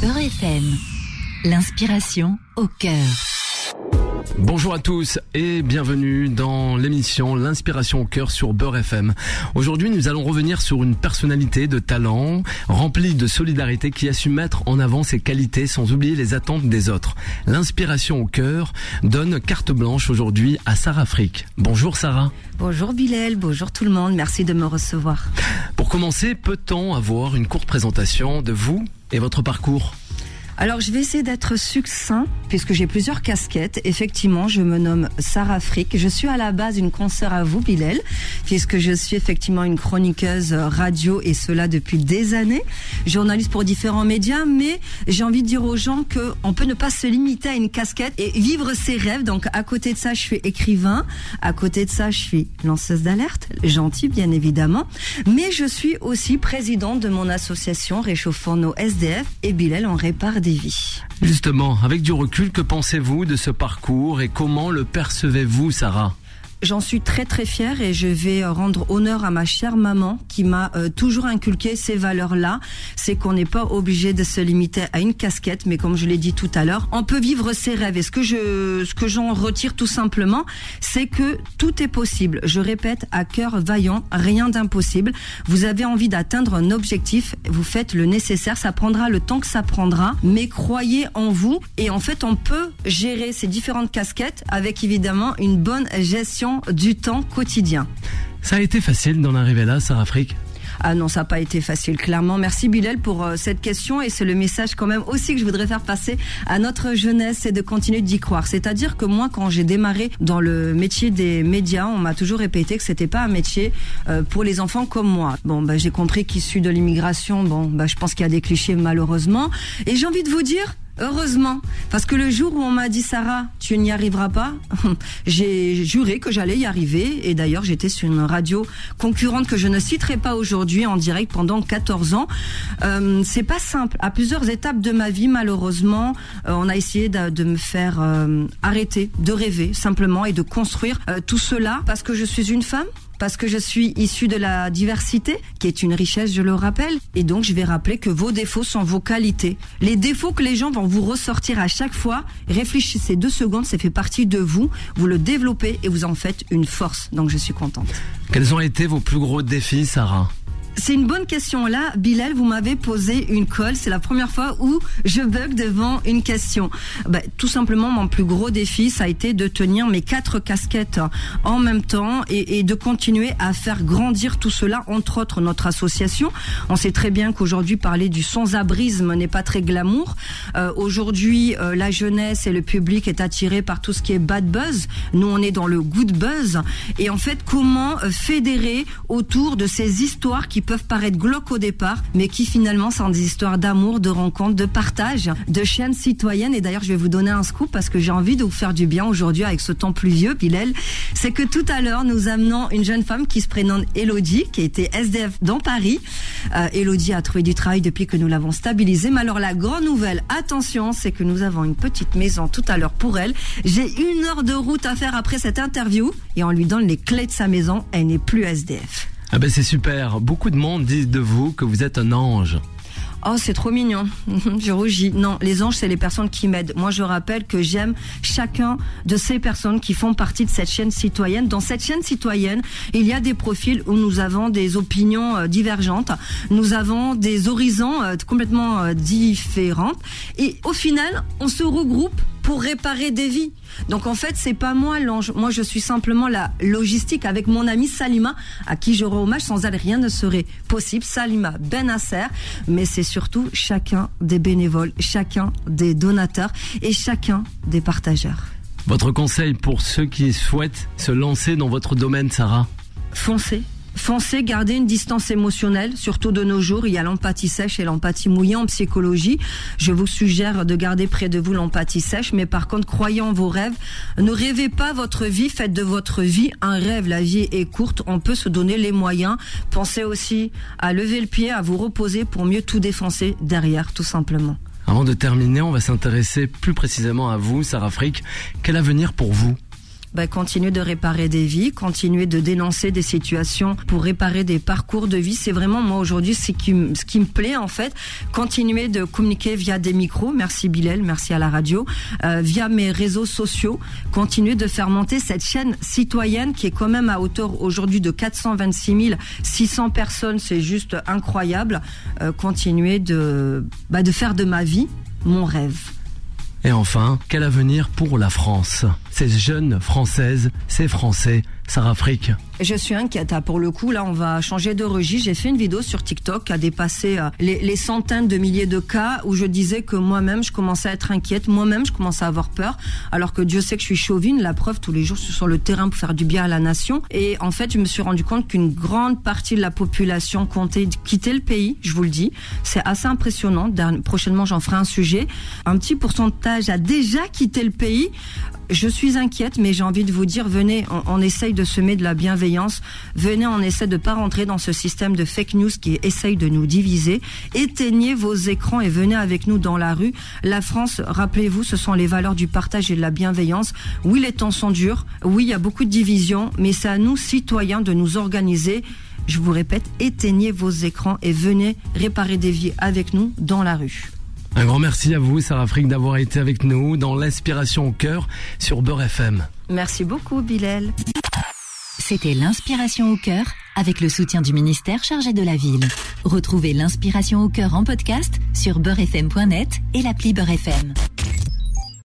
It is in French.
Beurre FM. L'inspiration au cœur. Bonjour à tous et bienvenue dans l'émission L'inspiration au cœur sur Beurre FM. Aujourd'hui, nous allons revenir sur une personnalité de talent remplie de solidarité qui a su mettre en avant ses qualités sans oublier les attentes des autres. L'inspiration au cœur donne carte blanche aujourd'hui à Sarah Frick. Bonjour Sarah. Bonjour Bilal, bonjour tout le monde, merci de me recevoir. Pour commencer, peut-on avoir une courte présentation de vous? Et votre parcours? Alors, je vais essayer d'être succinct, puisque j'ai plusieurs casquettes. Effectivement, je me nomme Sarah Frick. Je suis à la base une consoeur à vous, Bilal, puisque je suis effectivement une chroniqueuse radio, et cela depuis des années. Journaliste pour différents médias, mais j'ai envie de dire aux gens que on peut ne pas se limiter à une casquette et vivre ses rêves. Donc, à côté de ça, je suis écrivain. À côté de ça, je suis lanceuse d'alerte. Gentille, bien évidemment. Mais je suis aussi présidente de mon association Réchauffant nos SDF et Bilal en répare des Justement, avec du recul, que pensez-vous de ce parcours et comment le percevez-vous, Sarah? J'en suis très très fière et je vais rendre honneur à ma chère maman qui m'a euh, toujours inculqué ces valeurs-là. C'est qu'on n'est pas obligé de se limiter à une casquette, mais comme je l'ai dit tout à l'heure, on peut vivre ses rêves. Et ce que je, ce que j'en retire tout simplement, c'est que tout est possible. Je répète, à cœur vaillant, rien d'impossible. Vous avez envie d'atteindre un objectif, vous faites le nécessaire. Ça prendra le temps que ça prendra, mais croyez en vous. Et en fait, on peut gérer ces différentes casquettes avec évidemment une bonne gestion du temps quotidien. Ça a été facile d'en arriver là, Sarah Frick ah non, ça n'a pas été facile, clairement. Merci Bilal pour euh, cette question et c'est le message quand même aussi que je voudrais faire passer à notre jeunesse, c'est de continuer d'y croire. C'est-à-dire que moi, quand j'ai démarré dans le métier des médias, on m'a toujours répété que c'était pas un métier euh, pour les enfants comme moi. Bon, bah, j'ai compris qu'issu de l'immigration, bon, bah, je pense qu'il y a des clichés malheureusement. Et j'ai envie de vous dire, Heureusement, parce que le jour où on m'a dit Sarah, tu n'y arriveras pas, j'ai juré que j'allais y arriver. Et d'ailleurs, j'étais sur une radio concurrente que je ne citerai pas aujourd'hui en direct pendant 14 ans. Euh, c'est pas simple. À plusieurs étapes de ma vie, malheureusement, euh, on a essayé de, me faire euh, arrêter de rêver simplement et de construire euh, tout cela parce que je suis une femme parce que je suis issue de la diversité, qui est une richesse, je le rappelle. Et donc, je vais rappeler que vos défauts sont vos qualités. Les défauts que les gens vont vous ressortir à chaque fois, réfléchissez deux secondes, ça fait partie de vous. Vous le développez et vous en faites une force. Donc, je suis contente. Quels ont été vos plus gros défis, Sarah? C'est une bonne question. Là, Bilal, vous m'avez posé une colle. C'est la première fois où je bug devant une question. Bah, tout simplement, mon plus gros défi, ça a été de tenir mes quatre casquettes en même temps et, et de continuer à faire grandir tout cela, entre autres notre association. On sait très bien qu'aujourd'hui, parler du sans-abrisme n'est pas très glamour. Euh, aujourd'hui, euh, la jeunesse et le public est attiré par tout ce qui est bad buzz. Nous, on est dans le good buzz. Et en fait, comment euh, fédérer autour de ces histoires qui peuvent paraître glauques au départ, mais qui finalement sont des histoires d'amour, de rencontres, de partage, de chaînes citoyennes. Et d'ailleurs, je vais vous donner un scoop parce que j'ai envie de vous faire du bien aujourd'hui avec ce temps pluvieux, Pilel. C'est que tout à l'heure, nous amenons une jeune femme qui se prénomme Elodie, qui était SDF dans Paris. Euh, Elodie a trouvé du travail depuis que nous l'avons stabilisée. Mais alors, la grande nouvelle, attention, c'est que nous avons une petite maison tout à l'heure pour elle. J'ai une heure de route à faire après cette interview et on lui donne les clés de sa maison. Elle n'est plus SDF. Ah ben c'est super. Beaucoup de monde disent de vous que vous êtes un ange. Oh, c'est trop mignon. je rougis. Non, les anges, c'est les personnes qui m'aident. Moi, je rappelle que j'aime chacun de ces personnes qui font partie de cette chaîne citoyenne. Dans cette chaîne citoyenne, il y a des profils où nous avons des opinions euh, divergentes. Nous avons des horizons euh, complètement euh, différents. Et au final, on se regroupe pour réparer des vies. Donc en fait, c'est pas moi l'ange. Moi, je suis simplement la logistique avec mon ami Salima, à qui je rends hommage. Sans elle, rien ne serait possible. Salima Benasser. Mais c'est surtout chacun des bénévoles, chacun des donateurs et chacun des partageurs. Votre conseil pour ceux qui souhaitent se lancer dans votre domaine, Sarah? Foncez Foncez, gardez une distance émotionnelle, surtout de nos jours. Il y a l'empathie sèche et l'empathie mouillée en psychologie. Je vous suggère de garder près de vous l'empathie sèche, mais par contre, croyez en vos rêves. Ne rêvez pas votre vie, faites de votre vie un rêve. La vie est courte, on peut se donner les moyens. Pensez aussi à lever le pied, à vous reposer pour mieux tout défoncer derrière, tout simplement. Avant de terminer, on va s'intéresser plus précisément à vous, Sarah Frick. Quel avenir pour vous? Bah, continuer de réparer des vies, continuer de dénoncer des situations pour réparer des parcours de vie. C'est vraiment moi aujourd'hui ce qui, ce qui me plaît en fait. Continuer de communiquer via des micros. Merci Bilal, merci à la radio, euh, via mes réseaux sociaux. Continuer de faire monter cette chaîne citoyenne qui est quand même à hauteur aujourd'hui de 426 600 personnes. C'est juste incroyable. Euh, continuer de, bah, de faire de ma vie mon rêve. Et enfin, quel avenir pour la France? Ces jeunes Françaises, ces Français, Sarah Frick je suis inquiète. Ah, pour le coup, là, on va changer de registre. J'ai fait une vidéo sur TikTok qui a dépassé euh, les, centaines de milliers de cas où je disais que moi-même, je commençais à être inquiète. Moi-même, je commençais à avoir peur. Alors que Dieu sait que je suis chauvine. La preuve, tous les jours, je suis sur le terrain pour faire du bien à la nation. Et en fait, je me suis rendu compte qu'une grande partie de la population comptait quitter le pays. Je vous le dis. C'est assez impressionnant. Prochainement, j'en ferai un sujet. Un petit pourcentage a déjà quitté le pays. Je suis inquiète, mais j'ai envie de vous dire, venez, on, essaye de semer de la bienveillance. Venez, on essaie de pas rentrer dans ce système de fake news qui essaye de nous diviser. Éteignez vos écrans et venez avec nous dans la rue. La France, rappelez-vous, ce sont les valeurs du partage et de la bienveillance. Oui, les temps sont durs. Oui, il y a beaucoup de divisions, mais c'est à nous, citoyens, de nous organiser. Je vous répète, éteignez vos écrans et venez réparer des vies avec nous dans la rue. Un grand merci à vous, Sarah Frick, d'avoir été avec nous dans l'inspiration au cœur sur Beurre FM. Merci beaucoup, Bilal. C'était l'inspiration au cœur avec le soutien du ministère chargé de la ville. Retrouvez l'inspiration au cœur en podcast sur beurrefm.net et l'appli Beurre FM.